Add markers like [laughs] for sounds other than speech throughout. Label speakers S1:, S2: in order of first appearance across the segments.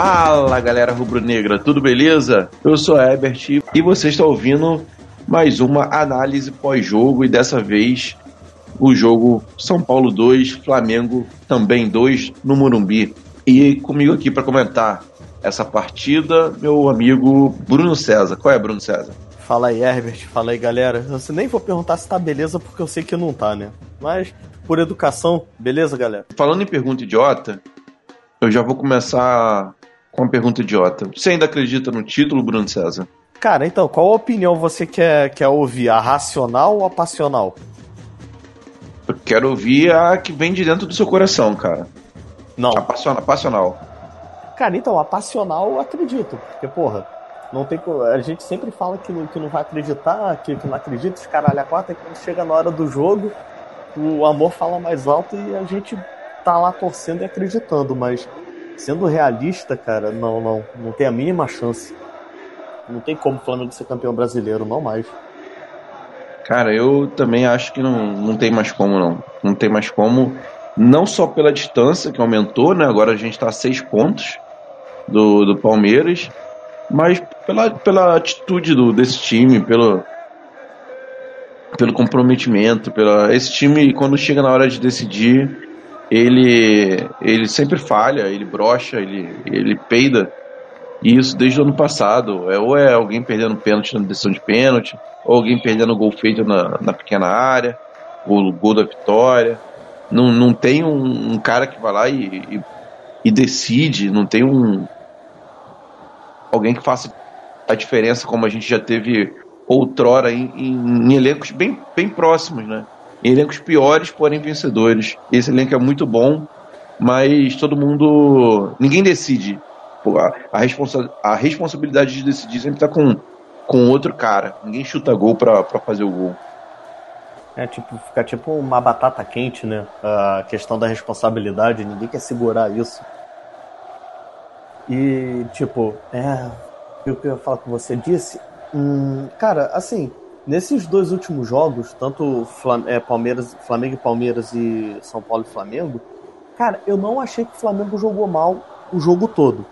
S1: Fala galera rubro-negra, tudo beleza? Eu sou Herbert e você está ouvindo mais uma análise pós-jogo e dessa vez o jogo São Paulo 2, Flamengo também 2 no Morumbi. E comigo aqui para comentar essa partida, meu amigo Bruno César. Qual é, Bruno César?
S2: Fala aí, Herbert. Fala aí, galera. Eu nem vou perguntar se tá beleza, porque eu sei que não tá, né? Mas, por educação, beleza, galera?
S1: Falando em pergunta idiota, eu já vou começar com uma pergunta idiota. Você ainda acredita no título, Bruno César?
S2: Cara, então, qual opinião você quer, quer ouvir? A racional ou a passional?
S1: Eu quero ouvir a que vem de dentro do seu coração, cara.
S2: Não.
S1: A passional. passional.
S2: Cara, então, a passional eu acredito, porque, porra, não tem A gente sempre fala que não, que não vai acreditar, que, que não acredita, os caralho a quatro, e quando chega na hora do jogo, o amor fala mais alto e a gente tá lá torcendo e acreditando, mas sendo realista, cara, não, não, não tem a mínima chance. Não tem como o Flamengo ser campeão brasileiro, não mais.
S1: Cara, eu também acho que não, não tem mais como, não. Não tem mais como, não só pela distância que aumentou, né? Agora a gente tá a seis pontos do, do Palmeiras, mas pela, pela atitude do, desse time, pelo, pelo comprometimento, pela esse time quando chega na hora de decidir, ele ele sempre falha, ele brocha, ele ele peida. E isso desde o ano passado. É, ou é alguém perdendo pênalti na decisão de pênalti, ou alguém perdendo gol feito na, na pequena área, o gol da vitória. Não, não tem um, um cara que vai lá e, e, e decide, não tem um, alguém que faça a diferença como a gente já teve outrora em, em, em elencos bem, bem próximos, né? Elencos piores, porém vencedores. Esse elenco é muito bom, mas todo mundo. Ninguém decide. A, responsa a responsabilidade de decidir sempre tá com, com outro cara. Ninguém chuta gol pra fazer o gol.
S2: É tipo, fica tipo uma batata quente, né? A questão da responsabilidade, ninguém quer segurar isso. E, tipo, é. O que eu falar que você disse? Hum, cara, assim, nesses dois últimos jogos, tanto Flam é, Palmeiras, Flamengo e Palmeiras e São Paulo e Flamengo, cara, eu não achei que o Flamengo jogou mal o jogo todo.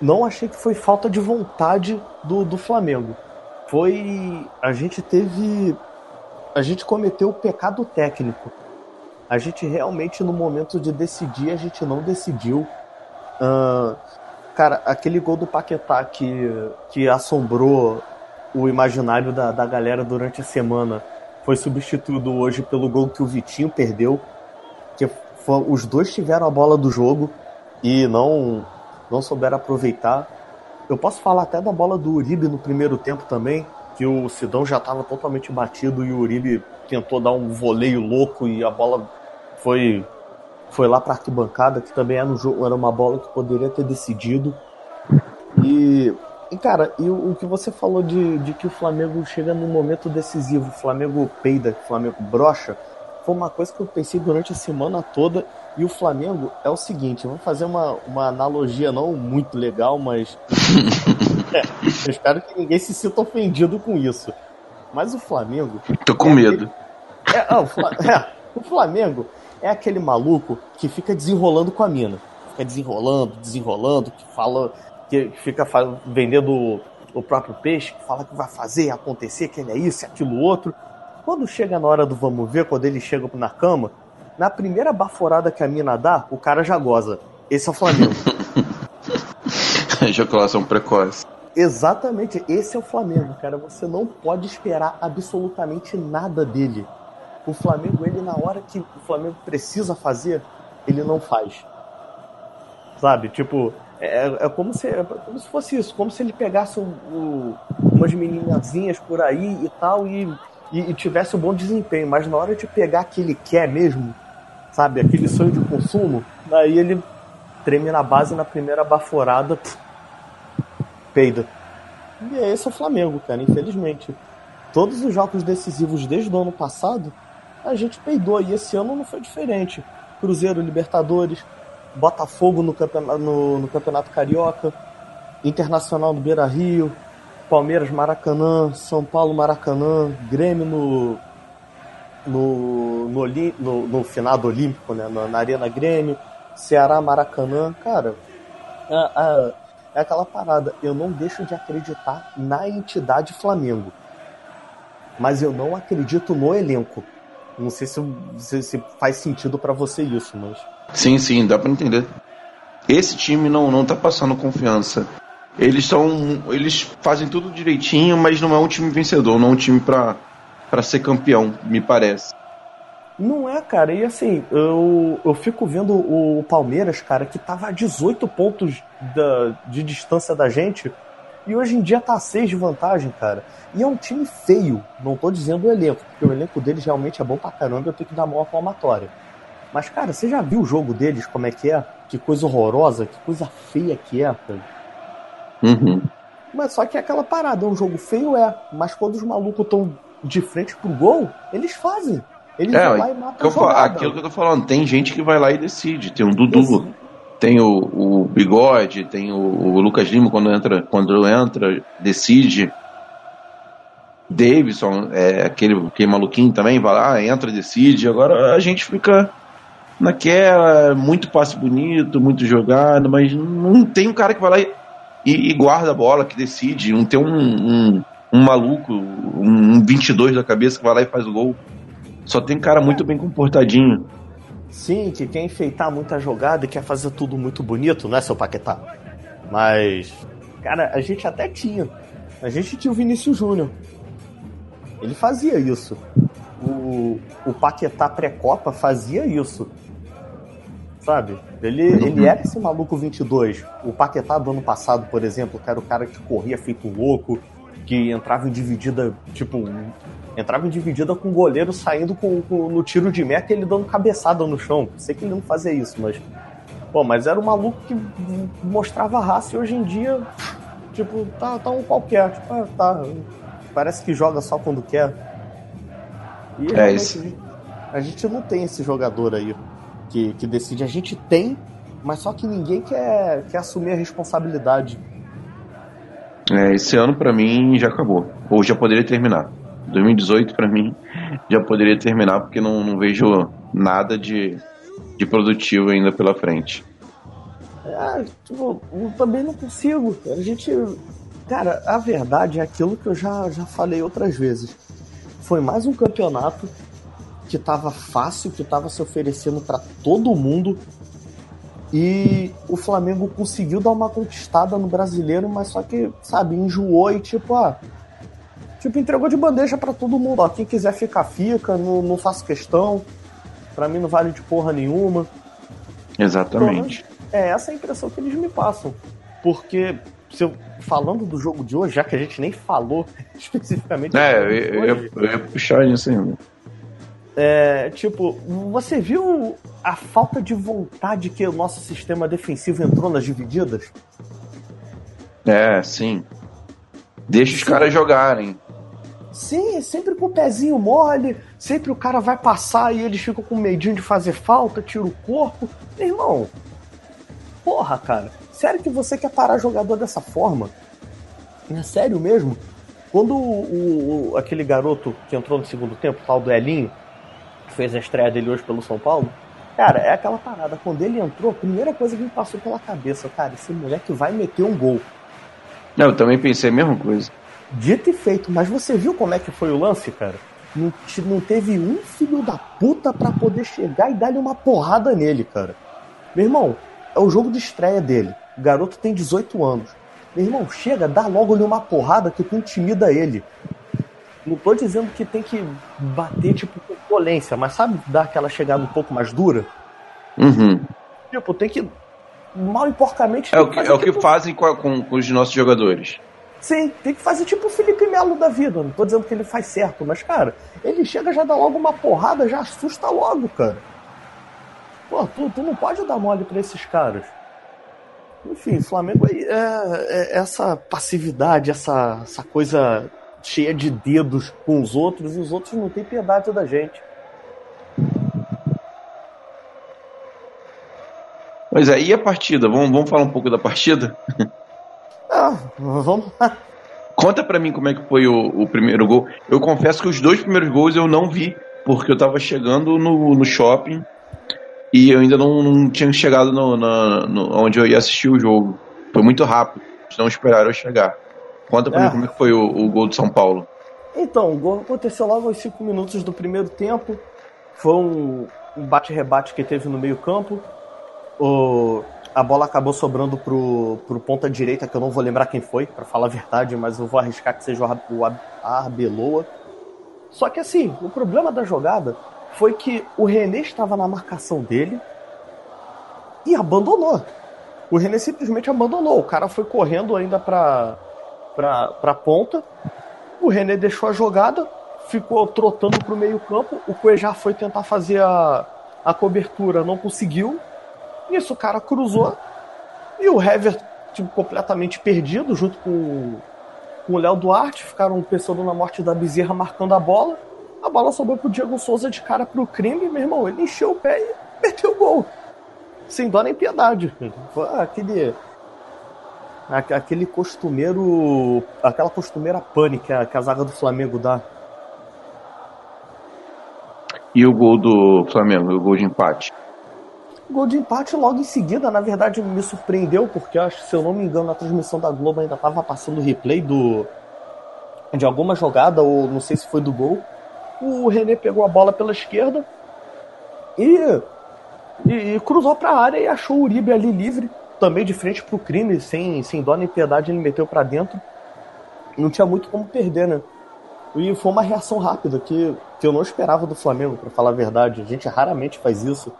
S2: Não achei que foi falta de vontade do, do Flamengo. Foi. A gente teve. A gente cometeu o pecado técnico. A gente realmente, no momento de decidir, a gente não decidiu. Uh, cara, aquele gol do Paquetá que, que assombrou o imaginário da, da galera durante a semana foi substituído hoje pelo gol que o Vitinho perdeu. Que foi, os dois tiveram a bola do jogo e não, não souberam aproveitar. Eu posso falar até da bola do Uribe no primeiro tempo também, que o Sidão já estava totalmente batido e o Uribe tentou dar um voleio louco e a bola foi foi lá para arquibancada, que também era, um jogo, era uma bola que poderia ter decidido. E, cara, e o, o, que você falou de, de que o Flamengo chega num momento decisivo, o Flamengo peida, o Flamengo brocha, foi uma coisa que eu pensei durante a semana toda. E o Flamengo é o seguinte, vamos fazer uma, uma analogia não muito legal, mas [laughs] é, eu espero que ninguém se sinta ofendido com isso. Mas o Flamengo.
S1: Tô com é medo.
S2: Aquele... É, o, [laughs] é, o Flamengo é aquele maluco que fica desenrolando com a mina. Fica desenrolando, desenrolando, que fala, que fica vendendo o próprio peixe, que fala que vai fazer acontecer, que ele é isso, aquilo outro. Quando chega na hora do vamos ver, quando ele chega na cama, na primeira baforada que a mina dá, o cara já goza. Esse é o Flamengo. [laughs]
S1: Ejaculação precoce.
S2: Exatamente, esse é o Flamengo, cara. Você não pode esperar absolutamente nada dele o Flamengo, ele na hora que o Flamengo precisa fazer, ele não faz. Sabe? Tipo, é, é, como, se, é como se fosse isso, como se ele pegasse um, um, umas meninazinhas por aí e tal e, e, e, tivesse um bom desempenho, mas na hora de pegar que ele quer mesmo, sabe, aquele sonho de consumo, daí ele treme na base na primeira baforada, peida. E é esse é o Flamengo, cara, infelizmente. Todos os jogos decisivos desde o ano passado, a gente peidou. E esse ano não foi diferente. Cruzeiro, Libertadores, Botafogo no campeonato, no, no campeonato Carioca, Internacional do Beira Rio, Palmeiras Maracanã, São Paulo Maracanã, Grêmio no, no, no, no, no final do Olímpico, né? na, na Arena Grêmio, Ceará Maracanã. Cara, é, é aquela parada. Eu não deixo de acreditar na entidade Flamengo. Mas eu não acredito no elenco. Não sei se, se, se faz sentido para você isso, mas.
S1: Sim, sim, dá para entender. Esse time não, não tá passando confiança. Eles são. Eles fazem tudo direitinho, mas não é um time vencedor, não é um time pra, pra ser campeão, me parece.
S2: Não é, cara. E assim, eu, eu fico vendo o Palmeiras, cara, que tava a 18 pontos da, de distância da gente. E hoje em dia tá a 6 de vantagem, cara. E é um time feio. Não tô dizendo o elenco, porque o elenco deles realmente é bom pra caramba. Eu tenho que dar mão à palmatória. Mas, cara, você já viu o jogo deles, como é que é? Que coisa horrorosa, que coisa feia que é, cara.
S1: Uhum.
S2: Mas só que é aquela parada, é um jogo feio, é. Mas quando os malucos estão de frente pro gol, eles fazem. Eles
S1: é, vão lá e matam a Aquilo que eu tô falando, tem gente que vai lá e decide. Tem um Dudu, Esse... tem o, o Bigode, tem o, o, Lucas Lima quando entra, quando entra, decide. Davidson, é, aquele, aquele maluquinho também, vai lá, entra, decide. Agora a gente fica naquela, muito passe bonito, muito jogado, mas não tem um cara que vai lá e, e, guarda a bola, que decide. Não tem um, um, um maluco, um 22 da cabeça que vai lá e faz o gol. Só tem cara muito bem comportadinho.
S2: Sim, que quer enfeitar muita jogada e quer fazer tudo muito bonito, né, seu Paquetá? Mas, cara, a gente até tinha. A gente tinha o Vinícius Júnior. Ele fazia isso. O, o Paquetá pré-copa fazia isso. Sabe? Ele, ele era esse maluco 22. O Paquetá do ano passado, por exemplo, que era o cara que corria feito louco, que entrava em dividida, tipo, entrava em dividida com o goleiro saindo com, com, no tiro de meta e ele dando cabeçada no chão. Sei que ele não fazia isso, mas. Pô, mas era um maluco que mostrava raça e hoje em dia, tipo, tá, tá um qualquer. Tipo, ah, tá. Parece que joga só quando quer. E
S1: é isso.
S2: A gente não tem esse jogador aí que, que decide. A gente tem, mas só que ninguém quer, quer assumir a responsabilidade.
S1: É, esse ano para mim já acabou. Ou já poderia terminar. 2018 para mim já poderia terminar porque não, não vejo nada de, de produtivo ainda pela frente.
S2: É, tipo, eu também não consigo. A gente. Cara, a verdade é aquilo que eu já, já falei outras vezes. Foi mais um campeonato que tava fácil, que tava se oferecendo para todo mundo. E o Flamengo conseguiu dar uma conquistada no brasileiro, mas só que, sabe, enjoou e tipo, ah, Tipo, entregou de bandeja para todo mundo. Ó, quem quiser ficar, fica. Não, não faço questão. Para mim não vale de porra nenhuma.
S1: Exatamente.
S2: Então, é essa a impressão que eles me passam. Porque, se eu, falando do jogo de hoje, já que a gente nem falou [laughs] especificamente.
S1: É, eu, eu, eu, ia puxar isso ainda.
S2: É, tipo, você viu a falta de vontade que o nosso sistema defensivo entrou nas divididas?
S1: É, sim. Deixa os caras jogarem.
S2: Sim, sempre com o pezinho mole, sempre o cara vai passar e eles ficam com medinho de fazer falta, tira o corpo. Meu irmão, porra, cara, sério que você quer parar jogador dessa forma? É sério mesmo? Quando o, o, aquele garoto que entrou no segundo tempo, o tal do Elinho, que fez a estreia dele hoje pelo São Paulo, cara, é aquela parada. Quando ele entrou, a primeira coisa que me passou pela cabeça, cara, esse moleque vai meter um gol.
S1: Eu também pensei a mesma coisa.
S2: Dito e feito, mas você viu como é que foi o lance, cara? Não, não teve um filho da puta para poder chegar e dar-lhe uma porrada nele, cara. Meu irmão, é o jogo de estreia dele. O garoto tem 18 anos. Meu irmão, chega, dá logo-lhe uma porrada que tu intimida ele. Não tô dizendo que tem que bater, tipo, com violência, mas sabe dar aquela chegada um pouco mais dura?
S1: Uhum.
S2: Tipo, tem que. Mal e porcamente.
S1: É o que, é o que tipo... fazem com, com, com os nossos jogadores.
S2: Sim, tem que fazer tipo o Felipe Melo da vida. Não tô dizendo que ele faz certo, mas, cara, ele chega, já dá logo uma porrada, já assusta logo, cara. Pô, tu, tu não pode dar mole pra esses caras. Enfim, Flamengo aí é, é essa passividade, essa, essa coisa cheia de dedos com os outros, e os outros não têm piedade da gente.
S1: Pois é, e a partida? Vamos, vamos falar um pouco da partida? [laughs]
S2: Ah, vamos lá.
S1: Conta pra mim como é que foi o, o, primeiro gol. Eu confesso que os dois primeiros gols eu não vi, porque eu tava chegando no, no shopping e eu ainda não, não tinha chegado no, na, no, onde eu ia assistir o jogo. Foi muito rápido. Não esperaram eu chegar. Conta pra é. mim como é que foi o, o gol do São Paulo.
S2: Então, o gol aconteceu logo aos 5 minutos do primeiro tempo. Foi um bate-rebate que teve no meio-campo. O, a bola acabou sobrando pro, pro ponta direita, que eu não vou lembrar quem foi, para falar a verdade, mas eu vou arriscar que seja o Arbeloa. Só que assim, o problema da jogada foi que o René estava na marcação dele e abandonou. O René simplesmente abandonou. O cara foi correndo ainda pra, pra, pra ponta. O René deixou a jogada, ficou trotando pro meio-campo. O Cuejá foi tentar fazer a, a cobertura, não conseguiu. Nisso o cara cruzou. E o Hever, tipo, completamente perdido, junto com, com o Léo Duarte, ficaram pensando na morte da Bezerra marcando a bola. A bola sobrou pro Diego Souza de cara pro crime, meu irmão. Ele encheu o pé e meteu o gol. Sem dó nem piedade. Foi aquele. Aquele costumeiro. Aquela costumeira pane que a, que a zaga do Flamengo dá.
S1: E o gol do Flamengo, o gol de empate?
S2: Gol de empate logo em seguida, na verdade, me surpreendeu, porque acho, se eu não me engano, na transmissão da Globo ainda estava passando o replay do, de alguma jogada, ou não sei se foi do gol o René pegou a bola pela esquerda e, e, e cruzou para a área e achou o Uribe ali livre, também de frente para o crime, sem, sem dó nem piedade, ele meteu para dentro. Não tinha muito como perder, né? E foi uma reação rápida que, que eu não esperava do Flamengo, para falar a verdade. A gente raramente faz isso.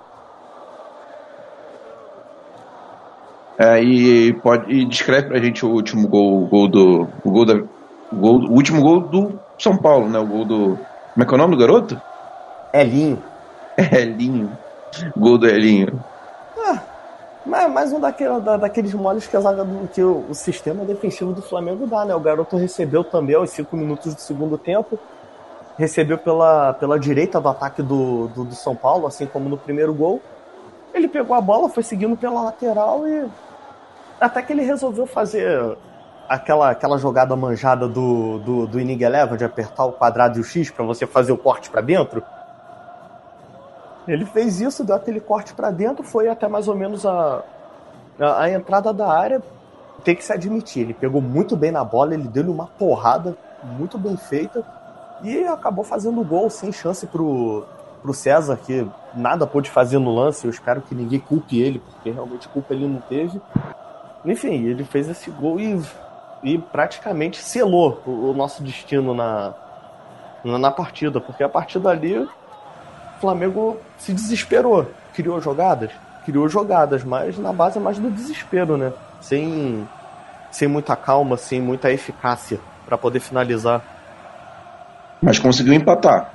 S1: É, e pode e descreve pra gente o último gol, o gol do o gol da o, gol, o último gol do São Paulo, né? O gol do como é que é o nome do garoto?
S2: Elinho. [laughs]
S1: Elinho. Gol do Elinho.
S2: Ah, mais um daquele, da, daqueles moles que, a zaga do, que o, o, sistema defensivo do Flamengo dá, né? O garoto recebeu também aos 5 minutos do segundo tempo. Recebeu pela, pela direita do ataque do, do, do São Paulo, assim como no primeiro gol. Ele pegou a bola, foi seguindo pela lateral e. Até que ele resolveu fazer aquela, aquela jogada manjada do, do, do Inning Eleven de apertar o quadrado e o X para você fazer o corte para dentro. Ele fez isso, deu aquele corte para dentro, foi até mais ou menos a, a, a, entrada da área. Tem que se admitir, ele pegou muito bem na bola, ele deu-lhe uma porrada muito bem feita e acabou fazendo o gol sem chance pro, pro César, que nada pôde fazer no lance. Eu espero que ninguém culpe ele, porque realmente culpa ele não teve. Enfim, ele fez esse gol e e praticamente selou o, o nosso destino na, na, na, partida, porque a partir dali o Flamengo se desesperou, criou jogadas, criou jogadas, mas na base mais do desespero, né? Sem, sem muita calma, sem muita eficácia para poder finalizar.
S1: Mas conseguiu empatar.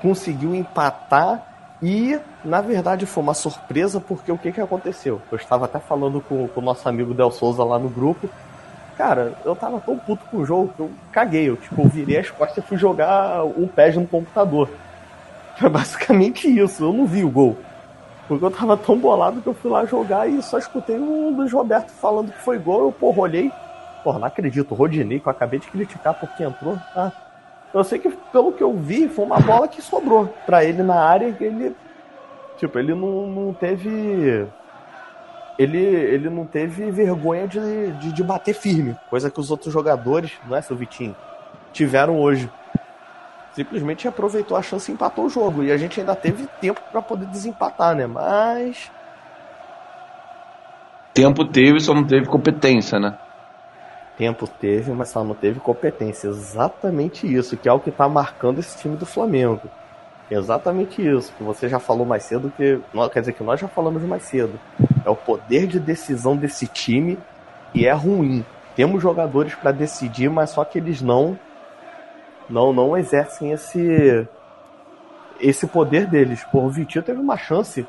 S2: Conseguiu empatar e, na verdade, foi uma surpresa porque o que, que aconteceu? Eu estava até falando com, o nosso amigo Del Souza lá no grupo Cara, eu tava tão puto com o jogo que eu caguei. Eu, tipo, virei as costas e fui jogar um pé no computador. [laughs] Foi basicamente isso. Eu não vi o gol. Porque eu tava tão bolado que eu fui lá jogar e só escutei um Luiz Roberto falando que foi gol. Eu, porra, olhei. Porra, não acredito. O Rodinei, que eu acabei de criticar porque entrou. Ah, eu sei que, pelo que eu vi, foi uma bola que sobrou pra ele na área. Ele, tipo, ele não, não teve ele, ele não teve vergonha de, de, de, bater firme, coisa que os outros jogadores, não é, seu Vitinho, tiveram hoje. Simplesmente aproveitou a chance e empatou o jogo. E a gente ainda teve tempo para poder desempatar, né? Mas.
S1: Tempo teve, só não teve competência, né?
S2: Tempo teve, mas só não teve competência. Exatamente isso, que é o que tá marcando esse time do Flamengo. Exatamente isso, que você já falou mais cedo, que. Quer dizer, que nós já falamos mais cedo. É o poder de decisão desse time e é ruim. Temos jogadores para decidir, mas só que eles não não não exercem esse esse poder deles. O Vitinho teve uma chance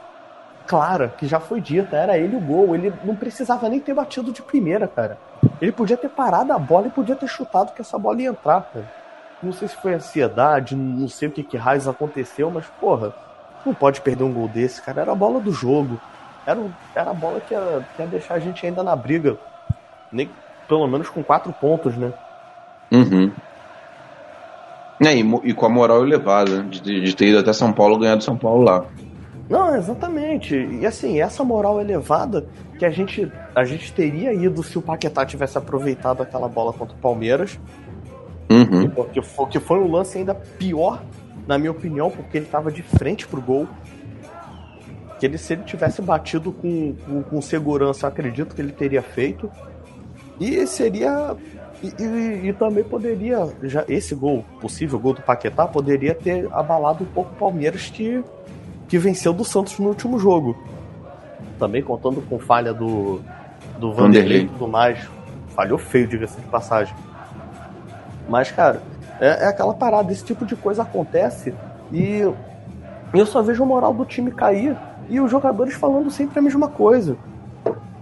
S2: clara, que já foi dita, era ele o gol. Ele não precisava nem ter batido de primeira, cara. Ele podia ter parado a bola e podia ter chutado que essa bola ia entrar, cara. Não sei se foi ansiedade, não sei o que, que raios aconteceu, mas, porra, não pode perder um gol desse, cara. Era a bola do jogo. Era, era a bola que ia, que ia deixar a gente ainda na briga. Nem, pelo menos com quatro pontos, né?
S1: Uhum. É, e, e, com a moral elevada de, de, ter ido até São Paulo ganhar do São Paulo lá.
S2: Não, exatamente. E assim, essa moral elevada que a gente, a gente teria ido se o Paquetá tivesse aproveitado aquela bola contra o Palmeiras.
S1: Uhum.
S2: Porque foi, que foi um lance ainda pior, na minha opinião, porque ele estava de frente pro gol. Que ele, se ele tivesse batido com, com, com segurança, eu acredito que ele teria feito. E seria. E, e, e, também poderia. já Esse gol, possível gol do Paquetá, poderia ter abalado um pouco o Palmeiras que que venceu do Santos no último jogo. Também contando com falha do, do Vanderlei e tudo mais. Falhou feio, diga-se de passagem. Mas, cara, é, é, aquela parada, esse tipo de coisa acontece e eu só vejo o moral do time cair e os jogadores falando sempre a mesma coisa.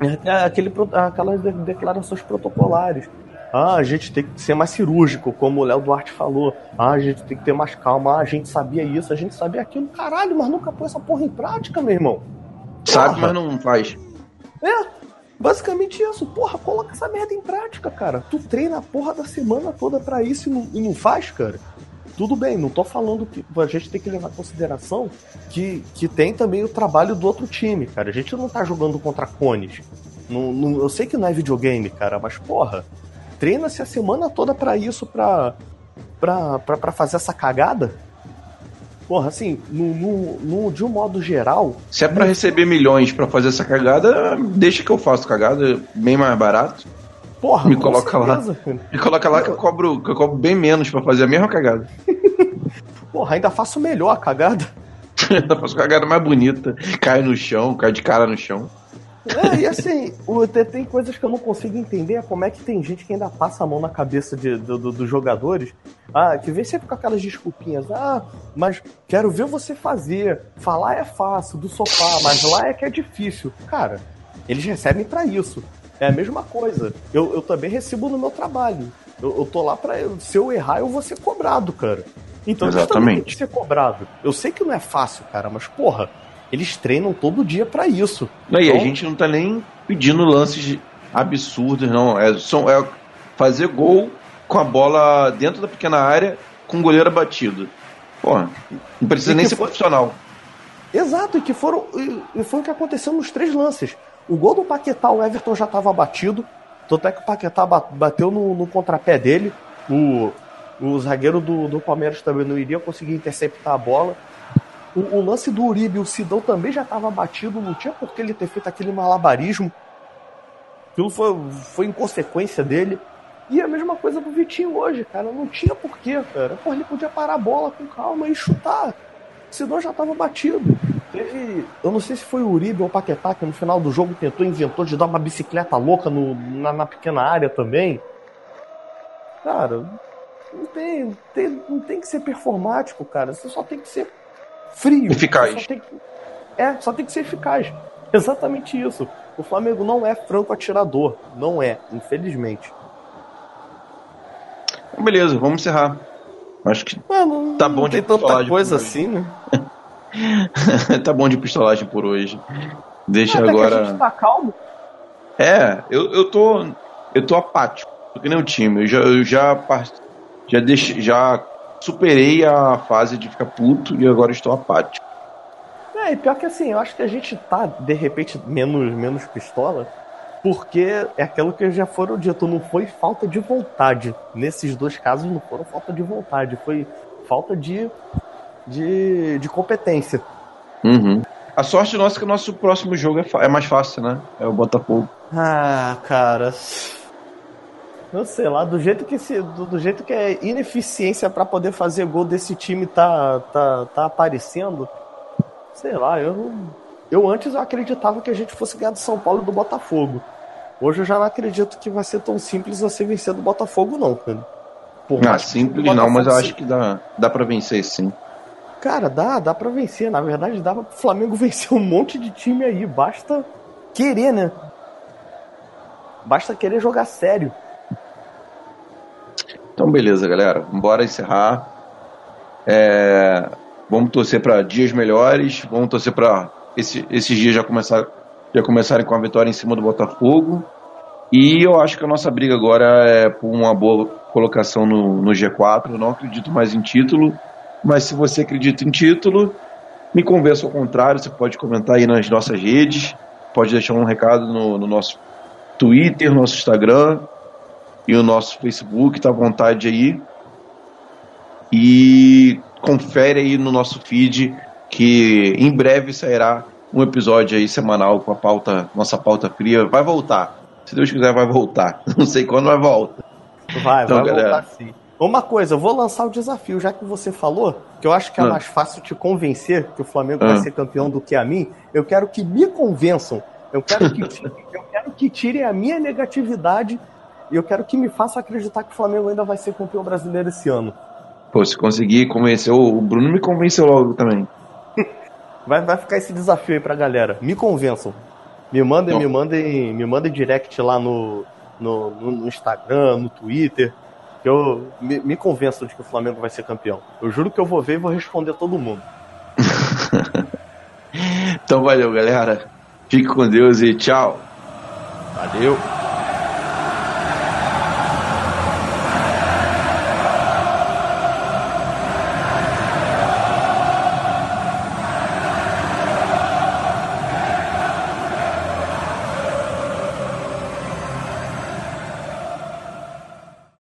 S2: É, é aquele, aquelas declarações protocolares. Ah, a gente tem que ser mais cirúrgico, como o Léo Duarte falou. Ah, a gente tem que ter mais calma. Ah, a gente sabia isso, a gente sabia aquilo. Caralho, mas nunca pôs essa porra em prática, meu irmão.
S1: Sabe, mas não faz.
S2: É, basicamente isso. Porra, coloca essa merda em prática, cara. Tu treina a porra da semana toda para isso e não, e não faz, cara. Tudo bem, não tô falando que a gente tem que levar em consideração que, que tem também o trabalho do outro time, cara. A gente não tá jogando contra cones. Não, não, eu sei que não é videogame, cara, mas porra, treina-se a semana toda para isso, pra, pra, pra, pra fazer essa cagada? Porra, assim, no, no, no, de um modo geral.
S1: Se é para receber milhões para fazer essa cagada, deixa que eu faço cagada, bem mais barato.
S2: Porra,
S1: me coloca certeza, lá. Cara. Me coloca lá que eu cobro, que eu cobro bem menos para fazer a mesma cagada. [laughs]
S2: Porra, ainda faço melhor a cagada. [laughs]
S1: ainda faço cagada mais bonita. Cai no chão, cai de cara no chão.
S2: É, e assim, tem coisas que eu não consigo entender. É como é que tem gente que ainda passa a mão na cabeça de, do, do, dos jogadores. Ah, que vem sempre com aquelas desculpinhas. Ah, mas quero ver você fazer. Falar é fácil, do sofá, mas lá é que é difícil. Cara, eles recebem para isso. É a mesma coisa. Eu, eu também recebo no meu trabalho. Eu, eu tô lá pra. Se eu errar, eu vou ser cobrado, cara. Então,
S1: Exatamente.
S2: ser cobrado. Eu sei que não é fácil, cara, mas porra eles treinam todo dia para isso.
S1: Não, então... E a então- gente não tá nem pedindo lances absurdos, não. É, são, é fazer gol com a bola dentro da pequena área com o goleiro abatido. Porra, não precisa e nem ser for... profissional.
S2: Exato, e que foram. E foi o que aconteceu nos três lances. O gol do Paquetá, o Everton já estava batido. Tanto é que o Paquetá bateu no, no contrapé dele. O, o zagueiro do, do Palmeiras também não iria conseguir interceptar a bola. O, o, lance do Uribe, o Sidão também já estava batido, não tinha por que ele ter feito aquele malabarismo. Aquilo foi, foi inconsequência dele. E a mesma coisa do Vitinho hoje, cara. Não tinha porquê, cara. Pô, ele podia parar a bola com calma e chutar. O Sidão já estava batido. Teve. Eu não sei se foi o Uribe ou o Paquetá que no final do jogo tentou, inventou de dar uma bicicleta louca no, na, na pequena área também. Cara, não tem, tem, não tem que ser performático, cara. Você só tem que ser frio.
S1: Eficaz.
S2: Só tem, é, só tem que ser eficaz. Exatamente isso. O Flamengo não é franco atirador. Não é, infelizmente.
S1: Beleza, vamos encerrar. Acho que
S2: Mano, tá bom de tem tanta coisa assim, né? [laughs]
S1: tá bom de pistolagem por hoje. Deixa agora. Que a
S2: gente tá calmo.
S1: É, eu, eu tô. Eu tô apático. Tô que nem o time. Eu já, eu já, já, deixei, já superei a fase de ficar puto e agora estou apático.
S2: É, e pior que assim, eu acho que a gente tá, de repente, menos, menos pistola, porque é aquilo que já foram dito, não foi falta de vontade. Nesses dois casos não foram falta de vontade, foi falta de, de, de competência.
S1: Uhum. A sorte nossa é que o nosso próximo jogo é, é mais fácil, né? É o Botafogo.
S2: Ah, cara. Eu sei lá, do jeito que se, do, do jeito que é ineficiência para poder fazer gol desse time tá, tá, tá aparecendo. Sei lá, eu eu antes eu acreditava que a gente fosse ganhar do São Paulo e do Botafogo. Hoje eu já não acredito que vai ser tão simples você vencer do Botafogo não, cara.
S1: Por ah, simples não, mas eu acho que dá, dá para vencer sim.
S2: Cara, dá, dá para vencer. Na verdade, dá pro Flamengo [laughs] vencer um monte de time aí. Basta querer, né? Basta querer jogar sério.
S1: Então, beleza, galera. Bora encerrar. É... Vamos torcer para dias melhores. Vamos torcer para esse, esses dias já, começar, já começarem com a vitória em cima do Botafogo. E eu acho que a nossa briga agora é por uma boa colocação no, no G4. Eu não acredito mais em título. Mas se você acredita em título, me convença ao contrário, você pode comentar aí nas nossas redes, pode deixar um recado no, no nosso Twitter, nosso Instagram e o nosso Facebook, tá à vontade aí. E confere aí no nosso feed que em breve sairá um episódio aí semanal com a pauta, nossa pauta fria. Vai voltar. Se Deus quiser, vai voltar. [laughs] Não sei quando, mas volta.
S2: Vai, então, vai galera... voltar sim. Uma coisa, eu vou lançar o desafio, já que você falou, que eu acho que é ah. mais fácil te convencer que o Flamengo ah. vai ser campeão do que a mim. Eu quero que me convençam. Eu quero que, [laughs] eu quero que tirem a minha negatividade e eu quero que me façam acreditar que o Flamengo ainda vai ser campeão brasileiro esse ano.
S1: Pô, se conseguir convencer, o Bruno me convenceu logo também. [laughs]
S2: vai, vai ficar esse desafio aí pra galera. Me convençam. Me mandem, me mandem, me mandem direct lá no, no, no Instagram, no Twitter que eu me, me convenço de que o Flamengo vai ser campeão. Eu juro que eu vou ver e vou responder todo mundo. [laughs]
S1: então valeu, galera. Fique com Deus e tchau.
S2: Valeu.